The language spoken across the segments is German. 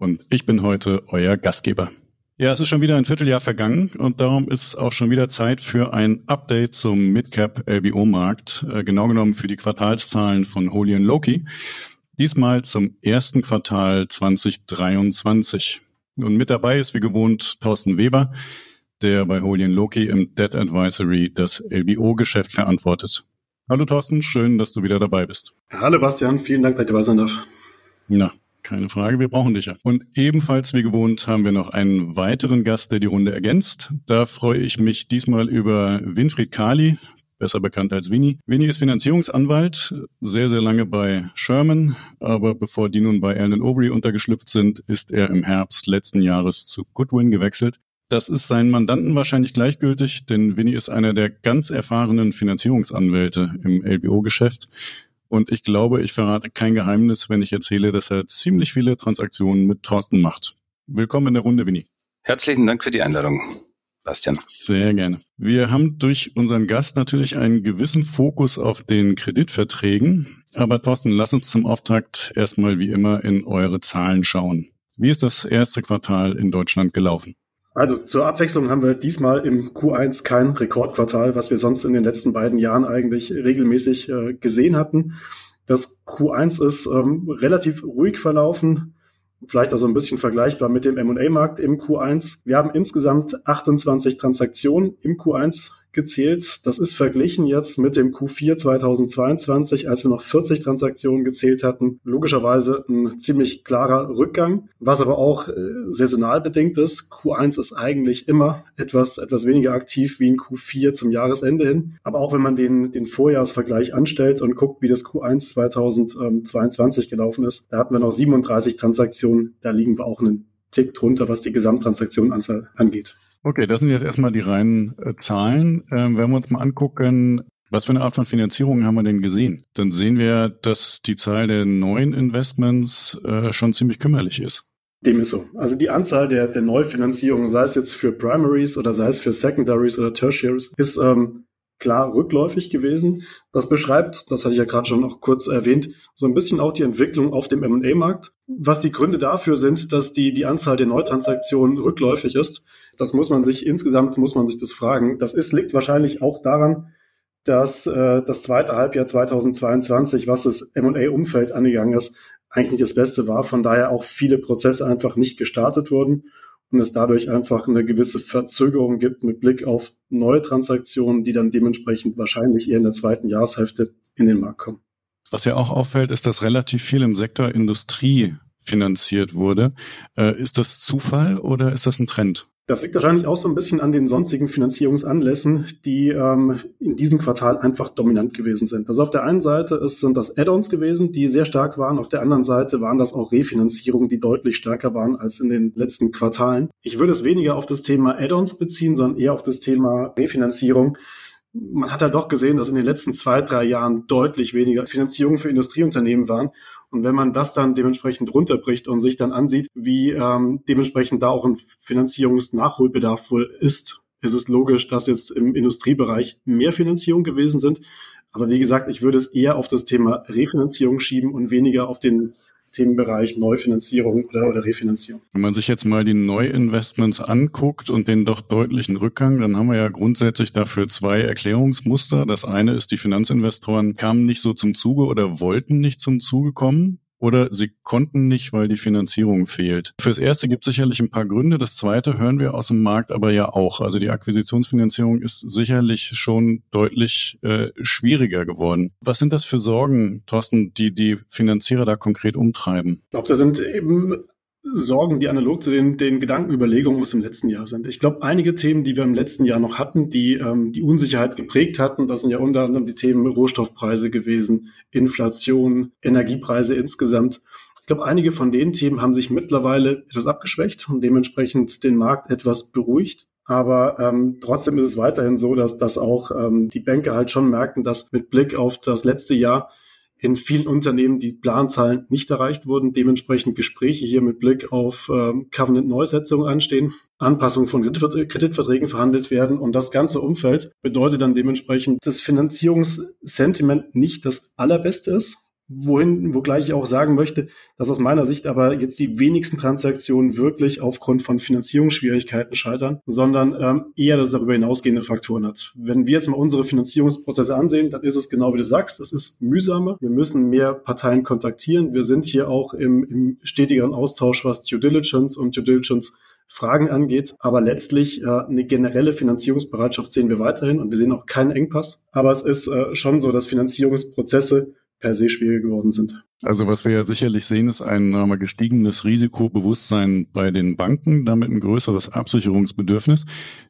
und ich bin heute euer Gastgeber. Ja, es ist schon wieder ein Vierteljahr vergangen und darum ist es auch schon wieder Zeit für ein Update zum Midcap LBO Markt, äh, genau genommen für die Quartalszahlen von Holy Loki. Diesmal zum ersten Quartal 2023. Und mit dabei ist wie gewohnt Thorsten Weber, der bei Holy Loki im Debt Advisory das LBO-Geschäft verantwortet. Hallo Thorsten, schön, dass du wieder dabei bist. Hallo Bastian, vielen Dank, dass ich dabei sein darf. Na, keine Frage, wir brauchen dich ja. Und ebenfalls wie gewohnt haben wir noch einen weiteren Gast, der die Runde ergänzt. Da freue ich mich diesmal über Winfried Kali, besser bekannt als Winnie. Winnie ist Finanzierungsanwalt, sehr, sehr lange bei Sherman, aber bevor die nun bei Allen Overy untergeschlüpft sind, ist er im Herbst letzten Jahres zu Goodwin gewechselt. Das ist seinen Mandanten wahrscheinlich gleichgültig, denn Winnie ist einer der ganz erfahrenen Finanzierungsanwälte im LBO-Geschäft und ich glaube, ich verrate kein Geheimnis, wenn ich erzähle, dass er ziemlich viele Transaktionen mit Thorsten macht. Willkommen in der Runde, Winnie. Herzlichen Dank für die Einladung. Bastian. Sehr gerne. Wir haben durch unseren Gast natürlich einen gewissen Fokus auf den Kreditverträgen. Aber Thorsten, lass uns zum Auftakt erstmal wie immer in eure Zahlen schauen. Wie ist das erste Quartal in Deutschland gelaufen? Also zur Abwechslung haben wir diesmal im Q1 kein Rekordquartal, was wir sonst in den letzten beiden Jahren eigentlich regelmäßig äh, gesehen hatten. Das Q1 ist ähm, relativ ruhig verlaufen, vielleicht also ein bisschen vergleichbar mit dem M&A-Markt im Q1. Wir haben insgesamt 28 Transaktionen im Q1 gezählt. Das ist verglichen jetzt mit dem Q4 2022, als wir noch 40 Transaktionen gezählt hatten. Logischerweise ein ziemlich klarer Rückgang, was aber auch äh, saisonal bedingt ist. Q1 ist eigentlich immer etwas, etwas weniger aktiv wie ein Q4 zum Jahresende hin. Aber auch wenn man den, den Vorjahresvergleich anstellt und guckt, wie das Q1 2022 gelaufen ist, da hatten wir noch 37 Transaktionen. Da liegen wir auch einen Tick drunter, was die Gesamttransaktionenanzahl angeht. Okay, das sind jetzt erstmal die reinen äh, Zahlen. Ähm, wenn wir uns mal angucken, was für eine Art von Finanzierung haben wir denn gesehen? Dann sehen wir, dass die Zahl der neuen Investments äh, schon ziemlich kümmerlich ist. Dem ist so. Also die Anzahl der, der Neufinanzierungen, sei es jetzt für Primaries oder sei es für Secondaries oder Tertiaries, ist ähm, klar rückläufig gewesen. Das beschreibt, das hatte ich ja gerade schon noch kurz erwähnt, so ein bisschen auch die Entwicklung auf dem M&A-Markt. Was die Gründe dafür sind, dass die, die Anzahl der Neutransaktionen rückläufig ist, das muss man sich, insgesamt muss man sich das fragen. Das ist, liegt wahrscheinlich auch daran, dass äh, das zweite Halbjahr 2022, was das M&A-Umfeld angegangen ist, eigentlich nicht das Beste war. Von daher auch viele Prozesse einfach nicht gestartet wurden und es dadurch einfach eine gewisse Verzögerung gibt mit Blick auf neue Transaktionen, die dann dementsprechend wahrscheinlich eher in der zweiten Jahreshälfte in den Markt kommen. Was ja auch auffällt, ist, dass relativ viel im Sektor Industrie finanziert wurde. Äh, ist das Zufall oder ist das ein Trend? Das liegt wahrscheinlich auch so ein bisschen an den sonstigen Finanzierungsanlässen, die ähm, in diesem Quartal einfach dominant gewesen sind. Also auf der einen Seite ist, sind das Add-ons gewesen, die sehr stark waren. Auf der anderen Seite waren das auch Refinanzierungen, die deutlich stärker waren als in den letzten Quartalen. Ich würde es weniger auf das Thema Add-ons beziehen, sondern eher auf das Thema Refinanzierung man hat ja doch gesehen, dass in den letzten zwei, drei Jahren deutlich weniger Finanzierung für Industrieunternehmen waren. Und wenn man das dann dementsprechend runterbricht und sich dann ansieht, wie ähm, dementsprechend da auch ein Finanzierungsnachholbedarf wohl ist, ist es logisch, dass jetzt im Industriebereich mehr Finanzierung gewesen sind. Aber wie gesagt, ich würde es eher auf das Thema Refinanzierung schieben und weniger auf den Themenbereich Neufinanzierung oder, oder Refinanzierung. Wenn man sich jetzt mal die Neuinvestments anguckt und den doch deutlichen Rückgang, dann haben wir ja grundsätzlich dafür zwei Erklärungsmuster. Das eine ist, die Finanzinvestoren kamen nicht so zum Zuge oder wollten nicht zum Zuge kommen. Oder sie konnten nicht, weil die Finanzierung fehlt. Fürs Erste gibt es sicherlich ein paar Gründe. Das Zweite hören wir aus dem Markt aber ja auch. Also die Akquisitionsfinanzierung ist sicherlich schon deutlich äh, schwieriger geworden. Was sind das für Sorgen, Thorsten, die die Finanzierer da konkret umtreiben? Ich glaube, da sind eben Sorgen, die analog zu den, den Gedankenüberlegungen aus dem letzten Jahr sind. Ich glaube, einige Themen, die wir im letzten Jahr noch hatten, die ähm, die Unsicherheit geprägt hatten, das sind ja unter anderem die Themen Rohstoffpreise gewesen, Inflation, Energiepreise insgesamt. Ich glaube, einige von den Themen haben sich mittlerweile etwas abgeschwächt und dementsprechend den Markt etwas beruhigt. Aber ähm, trotzdem ist es weiterhin so, dass, dass auch ähm, die Banker halt schon merken, dass mit Blick auf das letzte Jahr in vielen Unternehmen die Planzahlen nicht erreicht wurden, dementsprechend Gespräche hier mit Blick auf ähm, Covenant-Neusetzungen anstehen, Anpassungen von Kreditverträgen verhandelt werden und das ganze Umfeld bedeutet dann dementsprechend, dass Finanzierungssentiment nicht das allerbeste ist wohin, wogleich ich auch sagen möchte, dass aus meiner Sicht aber jetzt die wenigsten Transaktionen wirklich aufgrund von Finanzierungsschwierigkeiten scheitern, sondern ähm, eher das darüber hinausgehende Faktoren hat. Wenn wir jetzt mal unsere Finanzierungsprozesse ansehen, dann ist es genau wie du sagst, es ist mühsamer. Wir müssen mehr Parteien kontaktieren. Wir sind hier auch im, im stetigeren Austausch, was Due Diligence und Due Diligence Fragen angeht. Aber letztlich äh, eine generelle Finanzierungsbereitschaft sehen wir weiterhin und wir sehen auch keinen Engpass. Aber es ist äh, schon so, dass Finanzierungsprozesse per se schwieriger geworden sind. Also was wir ja sicherlich sehen, ist ein mal, gestiegenes Risikobewusstsein bei den Banken, damit ein größeres Absicherungsbedürfnis.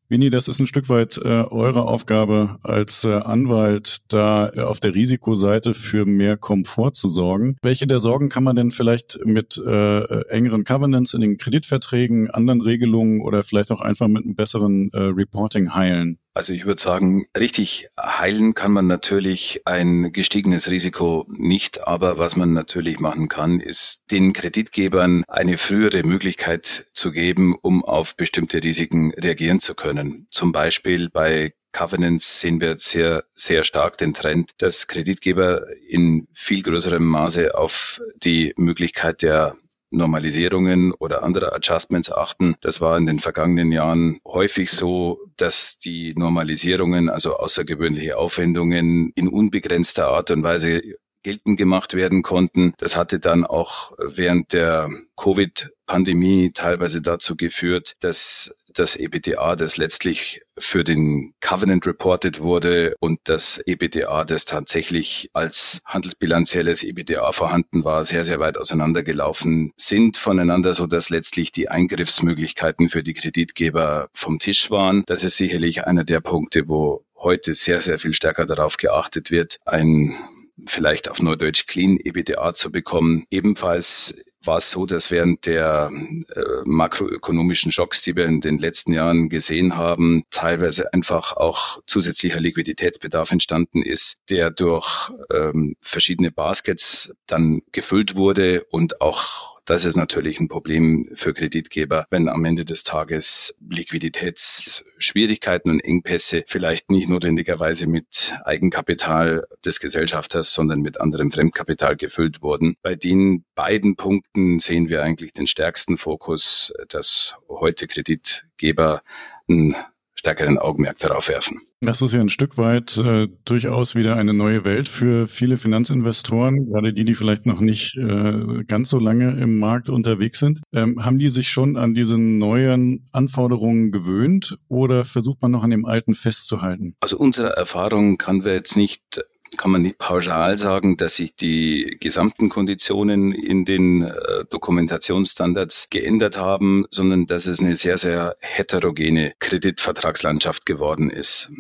Winnie, das ist ein Stück weit äh, eure Aufgabe als äh, Anwalt, da äh, auf der Risikoseite für mehr Komfort zu sorgen. Welche der Sorgen kann man denn vielleicht mit äh, engeren Covenants in den Kreditverträgen, anderen Regelungen oder vielleicht auch einfach mit einem besseren äh, Reporting heilen? Also ich würde sagen, richtig heilen kann man natürlich ein gestiegenes Risiko nicht, aber was man natürlich machen kann, ist den Kreditgebern eine frühere Möglichkeit zu geben, um auf bestimmte Risiken reagieren zu können. Zum Beispiel bei Covenants sehen wir sehr, sehr stark den Trend, dass Kreditgeber in viel größerem Maße auf die Möglichkeit der Normalisierungen oder andere Adjustments achten. Das war in den vergangenen Jahren häufig so, dass die Normalisierungen, also außergewöhnliche Aufwendungen in unbegrenzter Art und Weise geltend gemacht werden konnten. Das hatte dann auch während der Covid-Pandemie teilweise dazu geführt, dass das EBTA, das letztlich für den Covenant reported wurde und das EBTA, das tatsächlich als handelsbilanzielles EBTA vorhanden war, sehr, sehr weit auseinandergelaufen sind voneinander, so dass letztlich die Eingriffsmöglichkeiten für die Kreditgeber vom Tisch waren. Das ist sicherlich einer der Punkte, wo heute sehr, sehr viel stärker darauf geachtet wird, ein vielleicht auf Neudeutsch Clean EBTA zu bekommen. Ebenfalls war es so, dass während der äh, makroökonomischen Schocks, die wir in den letzten Jahren gesehen haben, teilweise einfach auch zusätzlicher Liquiditätsbedarf entstanden ist, der durch ähm, verschiedene Baskets dann gefüllt wurde und auch das ist natürlich ein Problem für Kreditgeber, wenn am Ende des Tages Liquiditätsschwierigkeiten und Engpässe vielleicht nicht notwendigerweise mit Eigenkapital des Gesellschafters, sondern mit anderem Fremdkapital gefüllt wurden. Bei den beiden Punkten sehen wir eigentlich den stärksten Fokus, dass heute Kreditgeber stärkeren Augenmerk darauf werfen. Das ist ja ein Stück weit äh, durchaus wieder eine neue Welt für viele Finanzinvestoren, gerade die, die vielleicht noch nicht äh, ganz so lange im Markt unterwegs sind. Ähm, haben die sich schon an diese neuen Anforderungen gewöhnt oder versucht man noch an dem alten festzuhalten? Also unsere Erfahrung kann wir jetzt nicht kann man nicht pauschal sagen, dass sich die gesamten Konditionen in den äh, Dokumentationsstandards geändert haben, sondern dass es eine sehr, sehr heterogene Kreditvertragslandschaft geworden ist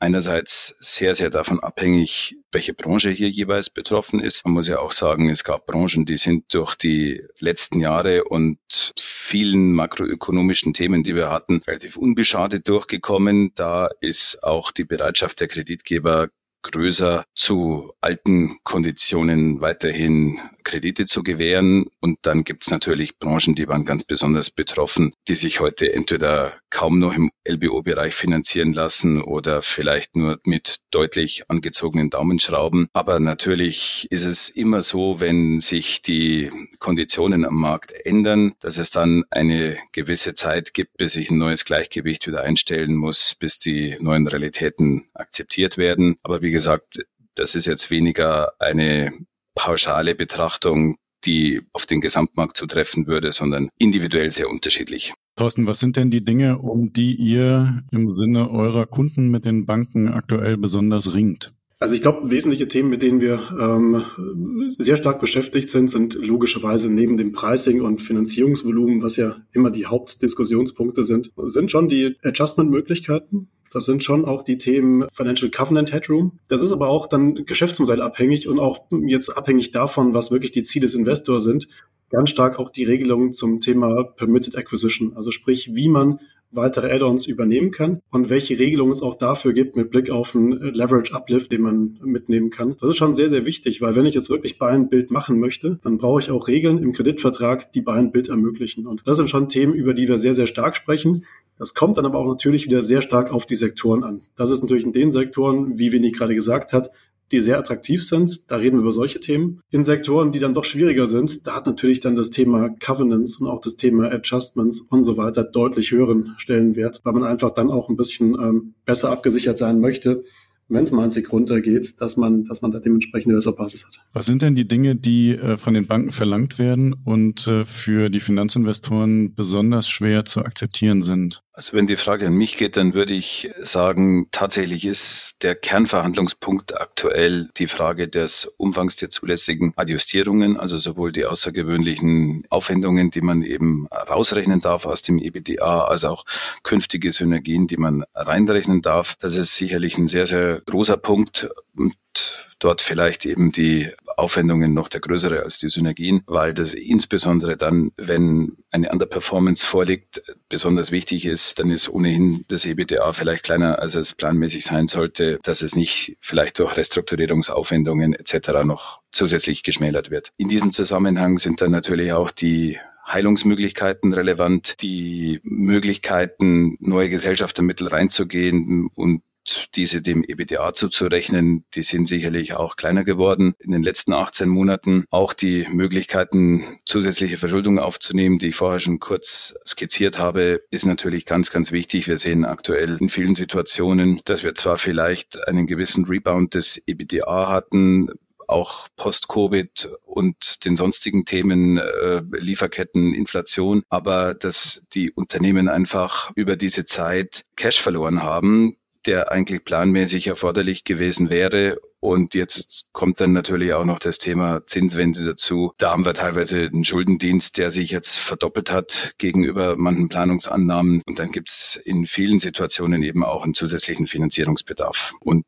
einerseits sehr, sehr davon abhängig, welche Branche hier jeweils betroffen ist. Man muss ja auch sagen, es gab Branchen, die sind durch die letzten Jahre und vielen makroökonomischen Themen, die wir hatten, relativ unbeschadet durchgekommen. Da ist auch die Bereitschaft der Kreditgeber größer zu alten Konditionen weiterhin Kredite zu gewähren. Und dann gibt es natürlich Branchen, die waren ganz besonders betroffen, die sich heute entweder kaum noch im LBO-Bereich finanzieren lassen oder vielleicht nur mit deutlich angezogenen Daumenschrauben. Aber natürlich ist es immer so, wenn sich die Konditionen am Markt ändern, dass es dann eine gewisse Zeit gibt, bis sich ein neues Gleichgewicht wieder einstellen muss, bis die neuen Realitäten akzeptiert werden. Aber wie gesagt, das ist jetzt weniger eine pauschale Betrachtung die auf den Gesamtmarkt zutreffen würde, sondern individuell sehr unterschiedlich. Thorsten, was sind denn die Dinge, um die ihr im Sinne eurer Kunden mit den Banken aktuell besonders ringt? Also ich glaube, wesentliche Themen, mit denen wir ähm, sehr stark beschäftigt sind, sind logischerweise neben dem Pricing und Finanzierungsvolumen, was ja immer die Hauptdiskussionspunkte sind, sind schon die Adjustment-Möglichkeiten. Das sind schon auch die Themen Financial Covenant Headroom. Das ist aber auch dann geschäftsmodellabhängig und auch jetzt abhängig davon, was wirklich die Ziele des Investors sind, ganz stark auch die Regelungen zum Thema Permitted Acquisition. Also sprich, wie man weitere Add-ons übernehmen kann und welche Regelungen es auch dafür gibt mit Blick auf einen Leverage Uplift, den man mitnehmen kann. Das ist schon sehr, sehr wichtig, weil wenn ich jetzt wirklich Buy and Build machen möchte, dann brauche ich auch Regeln im Kreditvertrag, die Buy and Build ermöglichen. Und das sind schon Themen, über die wir sehr, sehr stark sprechen. Das kommt dann aber auch natürlich wieder sehr stark auf die Sektoren an. Das ist natürlich in den Sektoren, wie Winnie gerade gesagt hat, die sehr attraktiv sind. Da reden wir über solche Themen. In Sektoren, die dann doch schwieriger sind, da hat natürlich dann das Thema Covenants und auch das Thema Adjustments und so weiter deutlich höheren Stellenwert, weil man einfach dann auch ein bisschen ähm, besser abgesichert sein möchte wenn es mal ein Tick runtergeht, dass man, dass man da dementsprechend eine bessere Basis hat. Was sind denn die Dinge, die äh, von den Banken verlangt werden und äh, für die Finanzinvestoren besonders schwer zu akzeptieren sind? Also wenn die Frage an mich geht, dann würde ich sagen, tatsächlich ist der Kernverhandlungspunkt aktuell die Frage des Umfangs der zulässigen Adjustierungen, also sowohl die außergewöhnlichen Aufwendungen, die man eben rausrechnen darf aus dem EBDA, als auch künftige Synergien, die man reinrechnen darf. Das ist sicherlich ein sehr, sehr großer Punkt und dort vielleicht eben die Aufwendungen noch der größere als die Synergien, weil das insbesondere dann, wenn eine Underperformance vorliegt, besonders wichtig ist, dann ist ohnehin das EBTA vielleicht kleiner, als es planmäßig sein sollte, dass es nicht vielleicht durch Restrukturierungsaufwendungen etc. noch zusätzlich geschmälert wird. In diesem Zusammenhang sind dann natürlich auch die Heilungsmöglichkeiten relevant, die Möglichkeiten, neue Gesellschaftermittel reinzugehen und diese dem EBDA zuzurechnen, die sind sicherlich auch kleiner geworden in den letzten 18 Monaten. Auch die Möglichkeiten, zusätzliche Verschuldung aufzunehmen, die ich vorher schon kurz skizziert habe, ist natürlich ganz, ganz wichtig. Wir sehen aktuell in vielen Situationen, dass wir zwar vielleicht einen gewissen Rebound des EBDA hatten, auch Post-Covid und den sonstigen Themen äh, Lieferketten, Inflation, aber dass die Unternehmen einfach über diese Zeit Cash verloren haben, der eigentlich planmäßig erforderlich gewesen wäre und jetzt kommt dann natürlich auch noch das Thema Zinswende dazu. Da haben wir teilweise einen Schuldendienst, der sich jetzt verdoppelt hat gegenüber manchen Planungsannahmen. Und dann gibt es in vielen Situationen eben auch einen zusätzlichen Finanzierungsbedarf. Und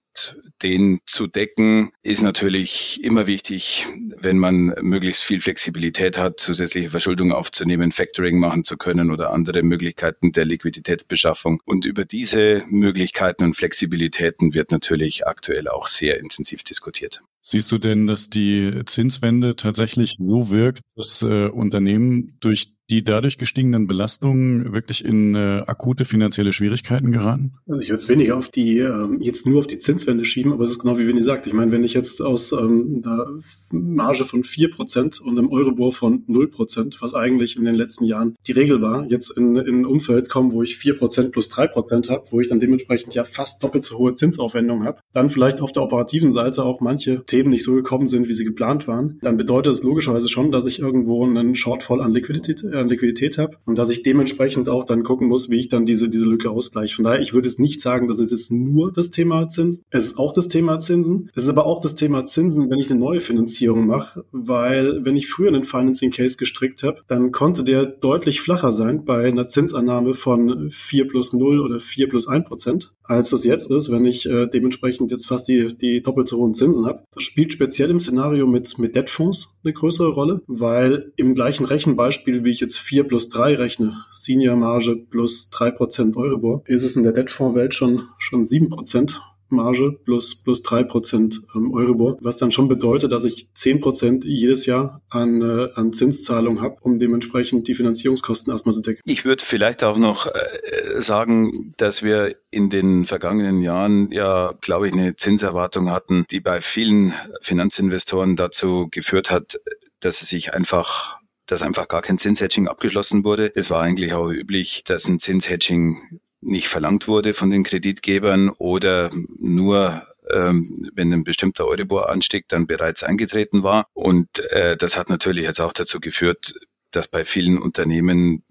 den zu decken ist natürlich immer wichtig, wenn man möglichst viel Flexibilität hat, zusätzliche Verschuldung aufzunehmen, Factoring machen zu können oder andere Möglichkeiten der Liquiditätsbeschaffung. Und über diese Möglichkeiten und Flexibilitäten wird natürlich aktuell auch sehr intensiv intensiv diskutiert. Siehst du denn, dass die Zinswende tatsächlich so wirkt, dass äh, Unternehmen durch die dadurch gestiegenen Belastungen wirklich in äh, akute finanzielle Schwierigkeiten geraten? Also ich würde es weniger auf die, ähm, jetzt nur auf die Zinswende schieben, aber es ist genau wie Winnie sagt. Ich meine, wenn ich jetzt aus ähm, einer Marge von vier Prozent und einem Euribor von null Prozent, was eigentlich in den letzten Jahren die Regel war, jetzt in, in ein Umfeld komme, wo ich vier Prozent plus drei Prozent habe, wo ich dann dementsprechend ja fast doppelt so hohe Zinsaufwendungen habe, dann vielleicht auf der operativen Seite auch manche Themen nicht so gekommen sind, wie sie geplant waren, dann bedeutet es logischerweise schon, dass ich irgendwo einen Shortfall an Liquidität, äh, an Liquidität habe und dass ich dementsprechend auch dann gucken muss, wie ich dann diese, diese Lücke ausgleiche. Von daher, ich würde es nicht sagen, dass es jetzt nur das Thema Zinsen. Es ist auch das Thema Zinsen. Es ist aber auch das Thema Zinsen, wenn ich eine neue Finanzierung mache, weil wenn ich früher einen Financing Case gestrickt habe, dann konnte der deutlich flacher sein bei einer Zinsannahme von 4 plus 0 oder 4 plus 1 Prozent, als das jetzt ist, wenn ich äh, dementsprechend jetzt fast die, die doppelt so hohen Zinsen habe. Das spielt speziell im Szenario mit, mit Debtfonds eine größere Rolle, weil im gleichen Rechenbeispiel, wie ich jetzt 4 plus 3 rechne, Senior Marge plus 3% Euribor, ist es in der Debtfonds-Welt schon, schon 7%. Marge plus, plus drei Prozent ähm, Euribor, was dann schon bedeutet, dass ich zehn Prozent jedes Jahr an, äh, an Zinszahlung habe, um dementsprechend die Finanzierungskosten erstmal zu decken. Ich würde vielleicht auch noch äh, sagen, dass wir in den vergangenen Jahren ja, glaube ich, eine Zinserwartung hatten, die bei vielen Finanzinvestoren dazu geführt hat, dass sie sich einfach dass einfach gar kein Zinshedging abgeschlossen wurde. Es war eigentlich auch üblich, dass ein Zinshedging nicht verlangt wurde von den Kreditgebern oder nur ähm, wenn ein bestimmter Euribor-Anstieg dann bereits eingetreten war. Und äh, das hat natürlich jetzt auch dazu geführt, dass bei vielen Unternehmen,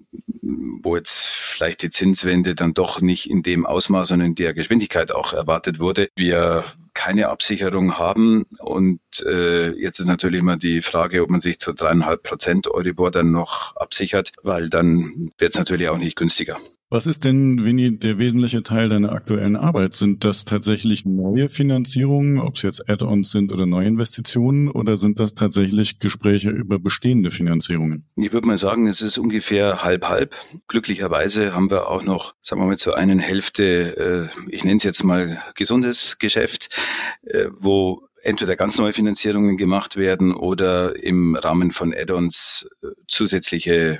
wo jetzt vielleicht die Zinswende dann doch nicht in dem Ausmaß und in der Geschwindigkeit auch erwartet wurde, wir keine Absicherung haben. Und äh, jetzt ist natürlich immer die Frage, ob man sich zu dreieinhalb Prozent Euribor dann noch absichert, weil dann wird es natürlich auch nicht günstiger. Was ist denn, Winnie, der wesentliche Teil deiner aktuellen Arbeit? Sind das tatsächlich neue Finanzierungen, ob es jetzt Add-ons sind oder Neuinvestitionen, oder sind das tatsächlich Gespräche über bestehende Finanzierungen? Ich würde mal sagen, es ist ungefähr halb-halb. Glücklicherweise haben wir auch noch, sagen wir mal, zur einen Hälfte, äh, ich nenne es jetzt mal gesundes Geschäft, äh, wo entweder ganz neue Finanzierungen gemacht werden oder im Rahmen von Add-ons äh, zusätzliche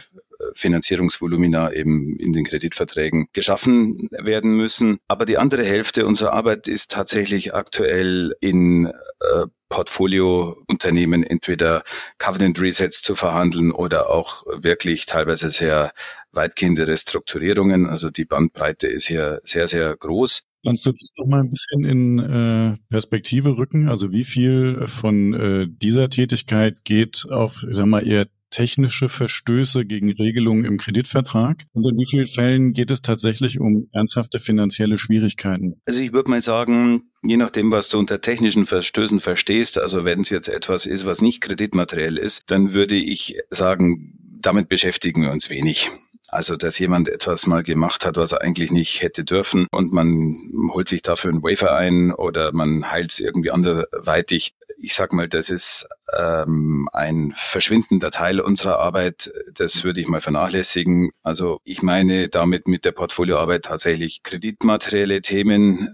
Finanzierungsvolumina eben in den Kreditverträgen geschaffen werden müssen. Aber die andere Hälfte unserer Arbeit ist tatsächlich aktuell in äh, Portfoliounternehmen entweder Covenant Resets zu verhandeln oder auch wirklich teilweise sehr weitgehende Restrukturierungen. Also die Bandbreite ist hier sehr, sehr groß. Kannst du das noch mal ein bisschen in äh, Perspektive rücken? Also wie viel von äh, dieser Tätigkeit geht auf, ich sag mal, eher technische Verstöße gegen Regelungen im Kreditvertrag? Und in wie vielen Fällen geht es tatsächlich um ernsthafte finanzielle Schwierigkeiten? Also ich würde mal sagen, je nachdem, was du unter technischen Verstößen verstehst, also wenn es jetzt etwas ist, was nicht kreditmateriell ist, dann würde ich sagen, damit beschäftigen wir uns wenig. Also, dass jemand etwas mal gemacht hat, was er eigentlich nicht hätte dürfen und man holt sich dafür einen Wafer ein oder man heilt es irgendwie anderweitig. Ich sag mal, das ist ähm, ein verschwindender Teil unserer Arbeit. Das würde ich mal vernachlässigen. Also ich meine damit mit der Portfolioarbeit tatsächlich kreditmaterielle Themen,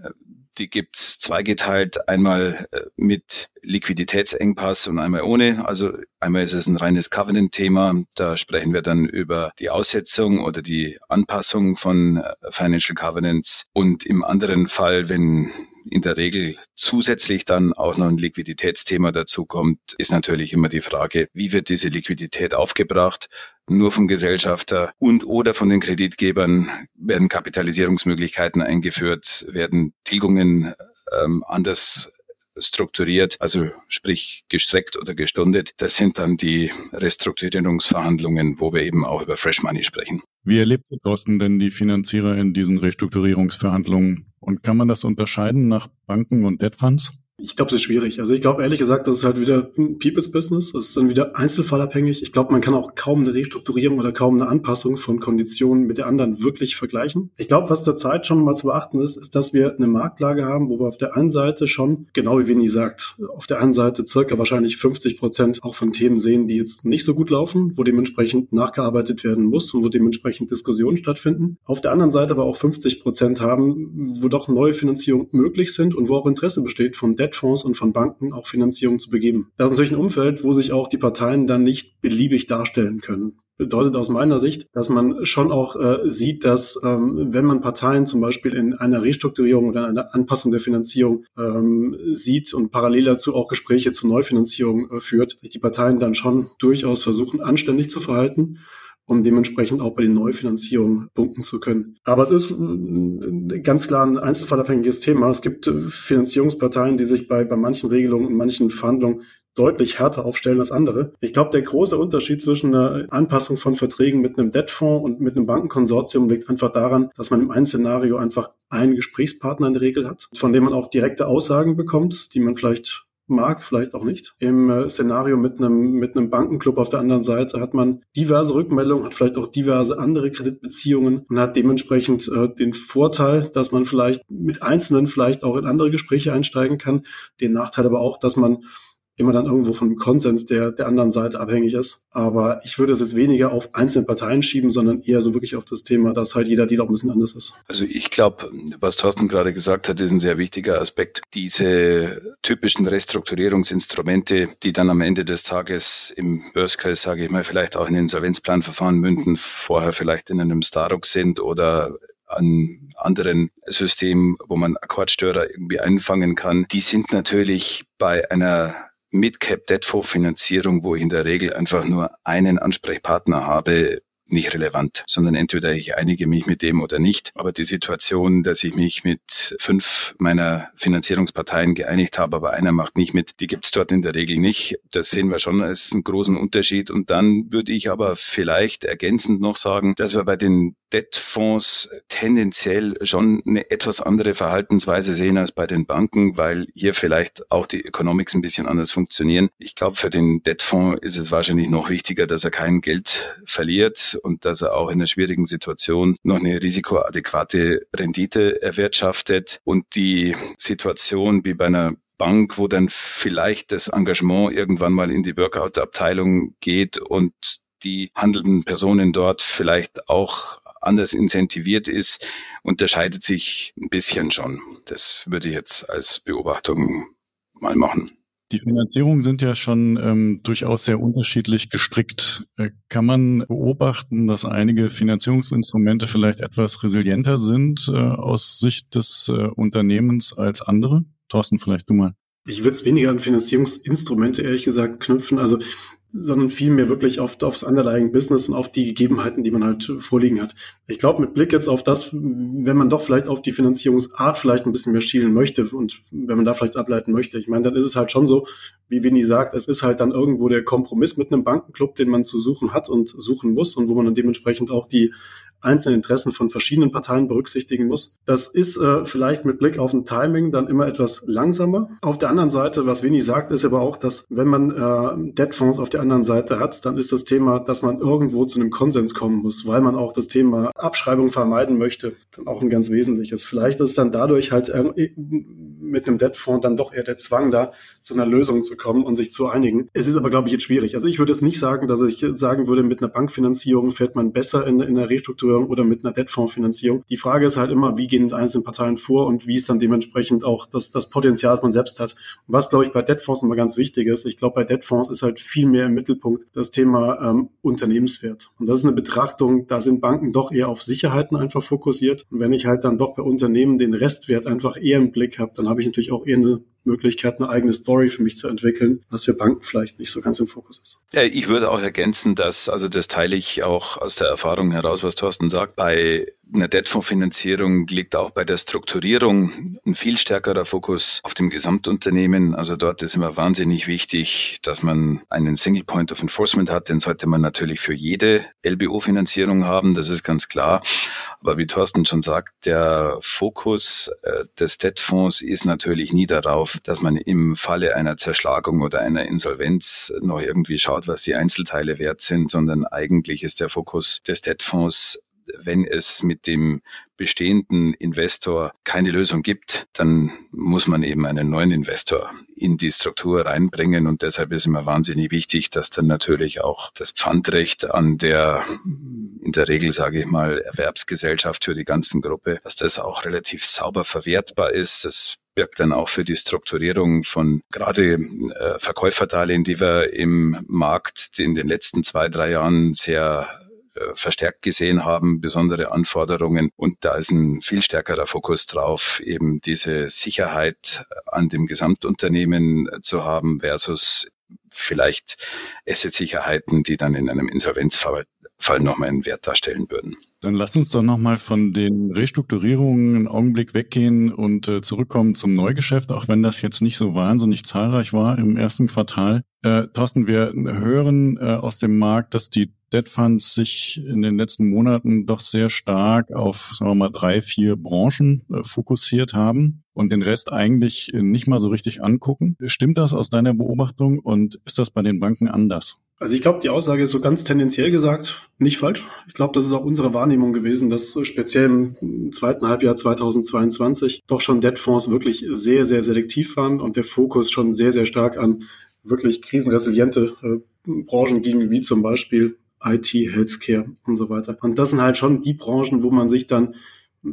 die gibt's zweigeteilt, einmal äh, mit Liquiditätsengpass und einmal ohne. Also einmal ist es ein reines Covenant-Thema. Da sprechen wir dann über die Aussetzung oder die Anpassung von äh, Financial Covenants. Und im anderen Fall, wenn in der Regel zusätzlich dann auch noch ein Liquiditätsthema dazu kommt, ist natürlich immer die Frage, wie wird diese Liquidität aufgebracht? Nur vom Gesellschafter und oder von den Kreditgebern werden Kapitalisierungsmöglichkeiten eingeführt, werden Tilgungen ähm, anders strukturiert, also sprich gestreckt oder gestundet. Das sind dann die Restrukturierungsverhandlungen, wo wir eben auch über Fresh Money sprechen. Wie erlebt Thorsten denn die Finanzierer in diesen Restrukturierungsverhandlungen? Und kann man das unterscheiden nach Banken und Debt Funds? Ich glaube, es ist schwierig. Also ich glaube ehrlich gesagt, das ist halt wieder ein People's Business. Das ist dann wieder einzelfallabhängig. Ich glaube, man kann auch kaum eine Restrukturierung oder kaum eine Anpassung von Konditionen mit der anderen wirklich vergleichen. Ich glaube, was zurzeit schon mal zu beachten ist, ist, dass wir eine Marktlage haben, wo wir auf der einen Seite schon, genau wie Winnie sagt, auf der einen Seite circa wahrscheinlich 50 Prozent auch von Themen sehen, die jetzt nicht so gut laufen, wo dementsprechend nachgearbeitet werden muss und wo dementsprechend Diskussionen stattfinden. Auf der anderen Seite aber auch 50 Prozent haben, wo doch neue Finanzierungen möglich sind und wo auch Interesse besteht von Debtfonds und von Banken auch Finanzierung zu begeben. Das ist natürlich ein Umfeld, wo sich auch die Parteien dann nicht beliebig darstellen können bedeutet aus meiner Sicht, dass man schon auch äh, sieht, dass ähm, wenn man Parteien zum Beispiel in einer Restrukturierung oder einer Anpassung der Finanzierung ähm, sieht und parallel dazu auch Gespräche zur Neufinanzierung äh, führt, sich die Parteien dann schon durchaus versuchen, anständig zu verhalten um dementsprechend auch bei den Neufinanzierungen punkten zu können. Aber es ist äh, ganz klar ein einzelfallabhängiges Thema. Es gibt äh, Finanzierungsparteien, die sich bei, bei manchen Regelungen und manchen Verhandlungen deutlich härter aufstellen als andere. Ich glaube, der große Unterschied zwischen einer Anpassung von Verträgen mit einem Debtfonds und mit einem Bankenkonsortium liegt einfach daran, dass man im einen Szenario einfach einen Gesprächspartner in der Regel hat, von dem man auch direkte Aussagen bekommt, die man vielleicht mag, vielleicht auch nicht. Im äh, Szenario mit einem, mit einem Bankenclub auf der anderen Seite hat man diverse Rückmeldungen, hat vielleicht auch diverse andere Kreditbeziehungen und hat dementsprechend äh, den Vorteil, dass man vielleicht mit Einzelnen vielleicht auch in andere Gespräche einsteigen kann. Den Nachteil aber auch, dass man immer dann irgendwo von dem Konsens der, der anderen Seite abhängig ist. Aber ich würde es jetzt weniger auf einzelne Parteien schieben, sondern eher so wirklich auf das Thema, dass halt jeder Deal auch ein bisschen anders ist. Also ich glaube, was Thorsten gerade gesagt hat, ist ein sehr wichtiger Aspekt. Diese typischen Restrukturierungsinstrumente, die dann am Ende des Tages im Worst Case, sage ich mal, vielleicht auch in Insolvenzplanverfahren münden, vorher vielleicht in einem Starux sind oder an anderen Systemen, wo man Akkordstörer irgendwie einfangen kann, die sind natürlich bei einer Mid-Cap Debt Fonds Finanzierung, wo ich in der Regel einfach nur einen Ansprechpartner habe, nicht relevant, sondern entweder ich einige mich mit dem oder nicht. Aber die Situation, dass ich mich mit fünf meiner Finanzierungsparteien geeinigt habe, aber einer macht nicht mit, die gibt's dort in der Regel nicht. Das sehen wir schon als einen großen Unterschied. Und dann würde ich aber vielleicht ergänzend noch sagen, dass wir bei den Debtfonds tendenziell schon eine etwas andere Verhaltensweise sehen als bei den Banken, weil hier vielleicht auch die Economics ein bisschen anders funktionieren. Ich glaube, für den Debtfonds ist es wahrscheinlich noch wichtiger, dass er kein Geld verliert und dass er auch in einer schwierigen Situation noch eine risikoadäquate Rendite erwirtschaftet und die Situation wie bei einer Bank, wo dann vielleicht das Engagement irgendwann mal in die Workout-Abteilung geht und die handelnden Personen dort vielleicht auch anders incentiviert ist, unterscheidet sich ein bisschen schon. Das würde ich jetzt als Beobachtung mal machen. Die Finanzierungen sind ja schon ähm, durchaus sehr unterschiedlich gestrickt. Äh, kann man beobachten, dass einige Finanzierungsinstrumente vielleicht etwas resilienter sind äh, aus Sicht des äh, Unternehmens als andere? Thorsten, vielleicht du mal. Ich würde es weniger an Finanzierungsinstrumente ehrlich gesagt knüpfen. Also sondern vielmehr wirklich auf, aufs underlying Business und auf die Gegebenheiten, die man halt vorliegen hat. Ich glaube, mit Blick jetzt auf das, wenn man doch vielleicht auf die Finanzierungsart vielleicht ein bisschen mehr schielen möchte und wenn man da vielleicht ableiten möchte, ich meine, dann ist es halt schon so, wie Winnie sagt, es ist halt dann irgendwo der Kompromiss mit einem Bankenclub, den man zu suchen hat und suchen muss und wo man dann dementsprechend auch die einzelnen Interessen von verschiedenen Parteien berücksichtigen muss. Das ist äh, vielleicht mit Blick auf ein Timing dann immer etwas langsamer. Auf der anderen Seite, was Winnie sagt, ist aber auch, dass wenn man äh, Debtfonds auf der anderen Seite hat, dann ist das Thema, dass man irgendwo zu einem Konsens kommen muss, weil man auch das Thema Abschreibung vermeiden möchte, dann auch ein ganz wesentliches. Vielleicht ist dann dadurch halt äh, mit dem Debtfonds dann doch eher der Zwang da, zu einer Lösung zu kommen und sich zu einigen. Es ist aber, glaube ich, jetzt schwierig. Also ich würde es nicht sagen, dass ich sagen würde, mit einer Bankfinanzierung fährt man besser in, in der Restrukturierung oder mit einer Debtfondsfinanzierung. Die Frage ist halt immer, wie gehen die einzelnen Parteien vor und wie ist dann dementsprechend auch das, das Potenzial, das man selbst hat. was, glaube ich, bei Debtfonds immer ganz wichtig ist, ich glaube, bei Debtfonds ist halt viel mehr im Mittelpunkt das Thema ähm, Unternehmenswert. Und das ist eine Betrachtung, da sind Banken doch eher auf Sicherheiten einfach fokussiert. Und wenn ich halt dann doch bei Unternehmen den Restwert einfach eher im Blick habe, dann habe ich natürlich auch eher eine Möglichkeit, eine eigene Story für mich zu entwickeln, was für Banken vielleicht nicht so ganz im Fokus ist. Ja, ich würde auch ergänzen, dass, also das teile ich auch aus der Erfahrung heraus, was Thorsten sagt, bei einer Debtfondsfinanzierung liegt auch bei der Strukturierung ein viel stärkerer Fokus auf dem Gesamtunternehmen. Also dort ist immer wahnsinnig wichtig, dass man einen Single Point of Enforcement hat. Den sollte man natürlich für jede LBO-Finanzierung haben, das ist ganz klar. Aber wie Thorsten schon sagt, der Fokus äh, des Debtfonds ist natürlich nie darauf, dass man im Falle einer Zerschlagung oder einer Insolvenz noch irgendwie schaut, was die Einzelteile wert sind, sondern eigentlich ist der Fokus des Debtfonds wenn es mit dem bestehenden Investor keine Lösung gibt, dann muss man eben einen neuen Investor in die Struktur reinbringen. Und deshalb ist immer wahnsinnig wichtig, dass dann natürlich auch das Pfandrecht an der, in der Regel sage ich mal, Erwerbsgesellschaft für die ganzen Gruppe, dass das auch relativ sauber verwertbar ist. Das birgt dann auch für die Strukturierung von gerade äh, Verkäuferdarlehen, die wir im Markt in den letzten zwei, drei Jahren sehr verstärkt gesehen haben, besondere Anforderungen. Und da ist ein viel stärkerer Fokus drauf, eben diese Sicherheit an dem Gesamtunternehmen zu haben versus vielleicht Asset-Sicherheiten, die dann in einem Insolvenzfall Fall nochmal einen Wert darstellen würden. Dann lass uns doch nochmal von den Restrukturierungen einen Augenblick weggehen und äh, zurückkommen zum Neugeschäft, auch wenn das jetzt nicht so wahnsinnig zahlreich war im ersten Quartal. Äh, Thorsten, wir hören äh, aus dem Markt, dass die Debt Funds sich in den letzten Monaten doch sehr stark auf, sagen wir mal, drei, vier Branchen äh, fokussiert haben und den Rest eigentlich nicht mal so richtig angucken. Stimmt das aus deiner Beobachtung und ist das bei den Banken anders? Also ich glaube, die Aussage ist so ganz tendenziell gesagt nicht falsch. Ich glaube, das ist auch unsere Wahrnehmung gewesen, dass speziell im zweiten Halbjahr 2022 doch schon Debtfonds wirklich sehr, sehr selektiv waren und der Fokus schon sehr, sehr stark an wirklich krisenresiliente äh, Branchen ging, wie zum Beispiel IT, Healthcare und so weiter. Und das sind halt schon die Branchen, wo man sich dann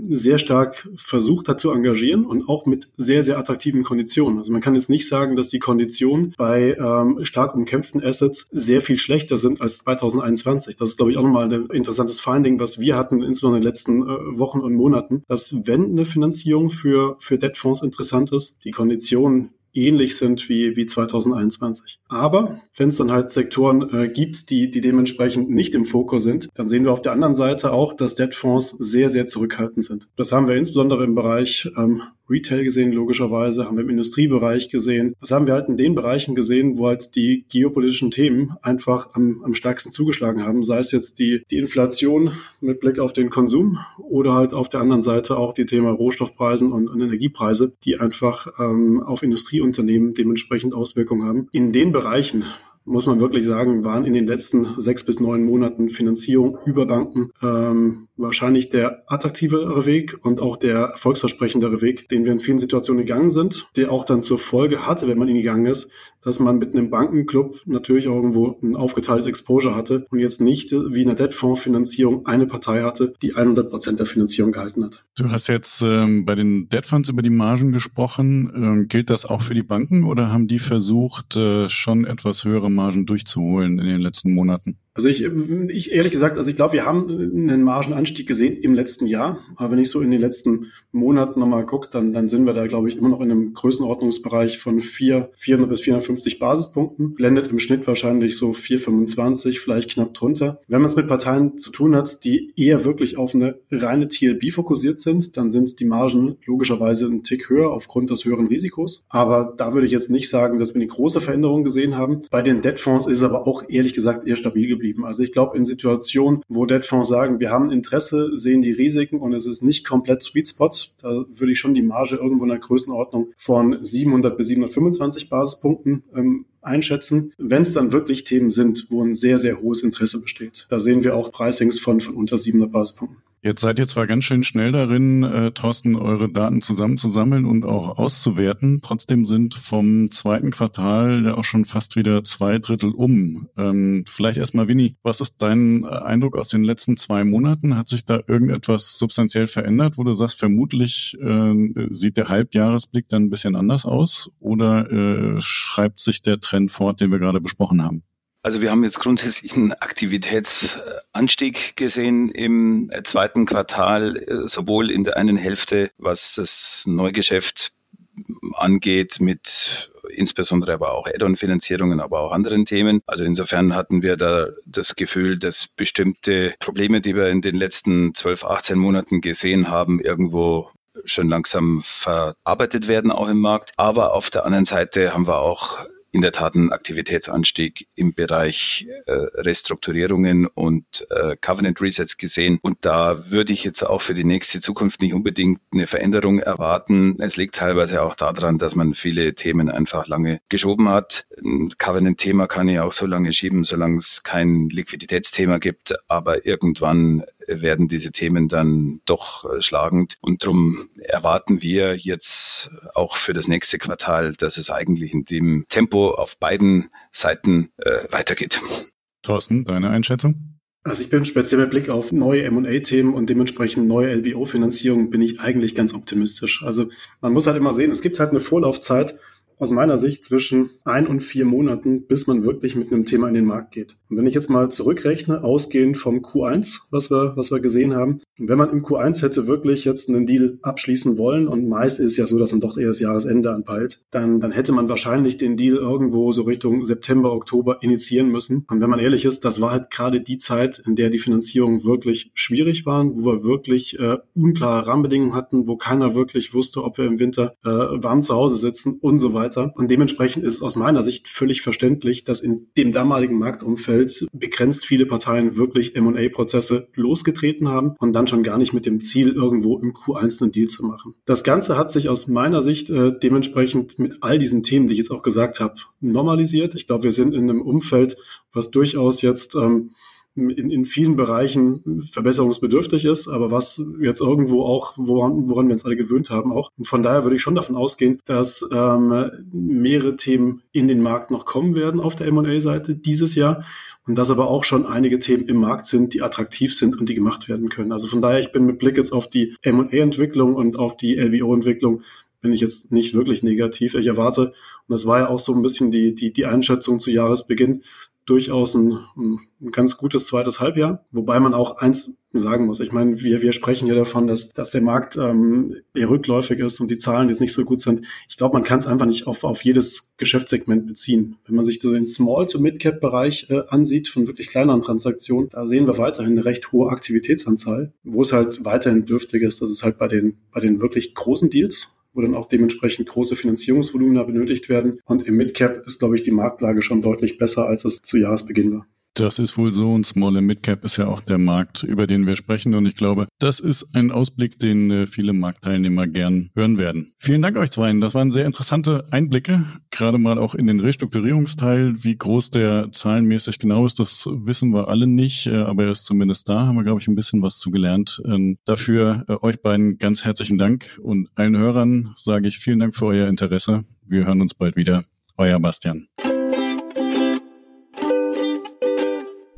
sehr stark versucht hat engagieren und auch mit sehr, sehr attraktiven Konditionen. Also man kann jetzt nicht sagen, dass die Konditionen bei ähm, stark umkämpften Assets sehr viel schlechter sind als 2021. Das ist, glaube ich, auch nochmal ein interessantes Finding, was wir hatten, insbesondere in den letzten äh, Wochen und Monaten, dass wenn eine Finanzierung für, für Debtfonds interessant ist, die Konditionen ähnlich sind wie, wie 2021. Aber wenn es dann halt Sektoren äh, gibt, die, die dementsprechend nicht im Fokus sind, dann sehen wir auf der anderen Seite auch, dass Debtfonds sehr, sehr zurückhaltend sind. Das haben wir insbesondere im Bereich ähm, Retail gesehen, logischerweise, haben wir im Industriebereich gesehen. Das haben wir halt in den Bereichen gesehen, wo halt die geopolitischen Themen einfach am, am stärksten zugeschlagen haben. Sei es jetzt die, die Inflation mit Blick auf den Konsum oder halt auf der anderen Seite auch die Thema Rohstoffpreisen und, und Energiepreise, die einfach ähm, auf Industrieunternehmen dementsprechend Auswirkungen haben. In den Bereichen muss man wirklich sagen, waren in den letzten sechs bis neun Monaten Finanzierung über Banken ähm, wahrscheinlich der attraktivere Weg und auch der erfolgsversprechendere Weg, den wir in vielen Situationen gegangen sind, der auch dann zur Folge hatte, wenn man ihn gegangen ist, dass man mit einem Bankenclub natürlich auch irgendwo ein aufgeteiltes Exposure hatte und jetzt nicht wie in der Debtfonds-Finanzierung eine Partei hatte, die 100 Prozent der Finanzierung gehalten hat. Du hast jetzt ähm, bei den Debtfonds über die Margen gesprochen. Ähm, gilt das auch für die Banken oder haben die versucht, äh, schon etwas höhere Margen durchzuholen in den letzten Monaten? Also ich, ich ehrlich gesagt, also ich glaube, wir haben einen Margenanstieg gesehen im letzten Jahr. Aber wenn ich so in den letzten Monaten nochmal gucke, dann, dann sind wir da, glaube ich, immer noch in einem Größenordnungsbereich von 4, 400 bis 450 Basispunkten. Blendet im Schnitt wahrscheinlich so 425, vielleicht knapp drunter. Wenn man es mit Parteien zu tun hat, die eher wirklich auf eine reine TLB fokussiert sind, dann sind die Margen logischerweise einen Tick höher aufgrund des höheren Risikos. Aber da würde ich jetzt nicht sagen, dass wir eine große Veränderung gesehen haben. Bei den Debtfonds ist es aber auch ehrlich gesagt eher stabil geblieben geblieben. Also ich glaube, in Situationen, wo Debtfonds sagen, wir haben Interesse, sehen die Risiken und es ist nicht komplett Sweet Spot, da würde ich schon die Marge irgendwo in der Größenordnung von 700 bis 725 Basispunkten ähm, einschätzen, wenn es dann wirklich Themen sind, wo ein sehr, sehr hohes Interesse besteht. Da sehen wir auch Pricings von, von unter 700 Basispunkten. Jetzt seid ihr zwar ganz schön schnell darin, äh, Thorsten, eure Daten zusammenzusammeln und auch auszuwerten. Trotzdem sind vom zweiten Quartal ja auch schon fast wieder zwei Drittel um. Ähm, vielleicht erstmal, Winnie, was ist dein äh, Eindruck aus den letzten zwei Monaten? Hat sich da irgendetwas substanziell verändert, wo du sagst, vermutlich äh, sieht der Halbjahresblick dann ein bisschen anders aus oder äh, schreibt sich der Trend fort, den wir gerade besprochen haben? Also wir haben jetzt grundsätzlich einen Aktivitätsanstieg gesehen im zweiten Quartal, sowohl in der einen Hälfte, was das Neugeschäft angeht, mit insbesondere aber auch Add-on-Finanzierungen, aber auch anderen Themen. Also insofern hatten wir da das Gefühl, dass bestimmte Probleme, die wir in den letzten 12, 18 Monaten gesehen haben, irgendwo schon langsam verarbeitet werden, auch im Markt. Aber auf der anderen Seite haben wir auch in der Tat einen Aktivitätsanstieg im Bereich äh, Restrukturierungen und äh, Covenant Resets gesehen. Und da würde ich jetzt auch für die nächste Zukunft nicht unbedingt eine Veränderung erwarten. Es liegt teilweise auch daran, dass man viele Themen einfach lange geschoben hat. Ein Covenant-Thema kann ich auch so lange schieben, solange es kein Liquiditätsthema gibt. Aber irgendwann werden diese Themen dann doch äh, schlagend. Und darum erwarten wir jetzt auch für das nächste Quartal, dass es eigentlich in dem Tempo auf beiden Seiten äh, weitergeht. Thorsten, deine Einschätzung? Also ich bin speziell mit Blick auf neue M&A-Themen und dementsprechend neue LBO-Finanzierung bin ich eigentlich ganz optimistisch. Also man muss halt immer sehen, es gibt halt eine Vorlaufzeit aus meiner Sicht zwischen ein und vier Monaten, bis man wirklich mit einem Thema in den Markt geht. Und wenn ich jetzt mal zurückrechne, ausgehend vom Q1, was wir, was wir gesehen haben, wenn man im Q1 hätte wirklich jetzt einen Deal abschließen wollen, und meist ist es ja so, dass man doch eher das Jahresende anpeilt, dann, dann hätte man wahrscheinlich den Deal irgendwo so Richtung September, Oktober initiieren müssen. Und wenn man ehrlich ist, das war halt gerade die Zeit, in der die Finanzierung wirklich schwierig waren, wo wir wirklich äh, unklare Rahmenbedingungen hatten, wo keiner wirklich wusste, ob wir im Winter äh, warm zu Hause sitzen und so weiter weiter. Und dementsprechend ist es aus meiner Sicht völlig verständlich, dass in dem damaligen Marktumfeld begrenzt viele Parteien wirklich M&A-Prozesse losgetreten haben und dann schon gar nicht mit dem Ziel, irgendwo im Q1 einen Deal zu machen. Das Ganze hat sich aus meiner Sicht äh, dementsprechend mit all diesen Themen, die ich jetzt auch gesagt habe, normalisiert. Ich glaube, wir sind in einem Umfeld, was durchaus jetzt ähm, in, in vielen Bereichen verbesserungsbedürftig ist, aber was jetzt irgendwo auch, woran, woran wir uns alle gewöhnt haben auch. Und von daher würde ich schon davon ausgehen, dass ähm, mehrere Themen in den Markt noch kommen werden auf der M&A-Seite dieses Jahr und dass aber auch schon einige Themen im Markt sind, die attraktiv sind und die gemacht werden können. Also von daher, ich bin mit Blick jetzt auf die M&A-Entwicklung und auf die LBO-Entwicklung bin ich jetzt nicht wirklich negativ. Ich erwarte, und das war ja auch so ein bisschen die, die, die Einschätzung zu Jahresbeginn, durchaus ein, ein ganz gutes zweites Halbjahr, wobei man auch eins sagen muss. Ich meine, wir, wir sprechen hier davon, dass, dass der Markt ähm, eher rückläufig ist und die Zahlen jetzt nicht so gut sind. Ich glaube, man kann es einfach nicht auf, auf jedes Geschäftssegment beziehen. Wenn man sich so den Small- to Mid-Cap-Bereich äh, ansieht von wirklich kleineren Transaktionen, da sehen wir weiterhin eine recht hohe Aktivitätsanzahl. Wo es halt weiterhin dürftig ist, das ist halt bei den, bei den wirklich großen Deals, wo dann auch dementsprechend große Finanzierungsvolumina benötigt werden. Und im Midcap ist, glaube ich, die Marktlage schon deutlich besser, als es zu Jahresbeginn war. Das ist wohl so und Small and Midcap ist ja auch der Markt, über den wir sprechen und ich glaube, das ist ein Ausblick, den äh, viele Marktteilnehmer gern hören werden. Vielen Dank euch zwei. Das waren sehr interessante Einblicke, gerade mal auch in den Restrukturierungsteil. Wie groß der zahlenmäßig genau ist, das wissen wir alle nicht, äh, aber er ist zumindest da, haben wir, glaube ich, ein bisschen was zu gelernt. Ähm, dafür äh, euch beiden ganz herzlichen Dank und allen Hörern sage ich vielen Dank für euer Interesse. Wir hören uns bald wieder. Euer Bastian.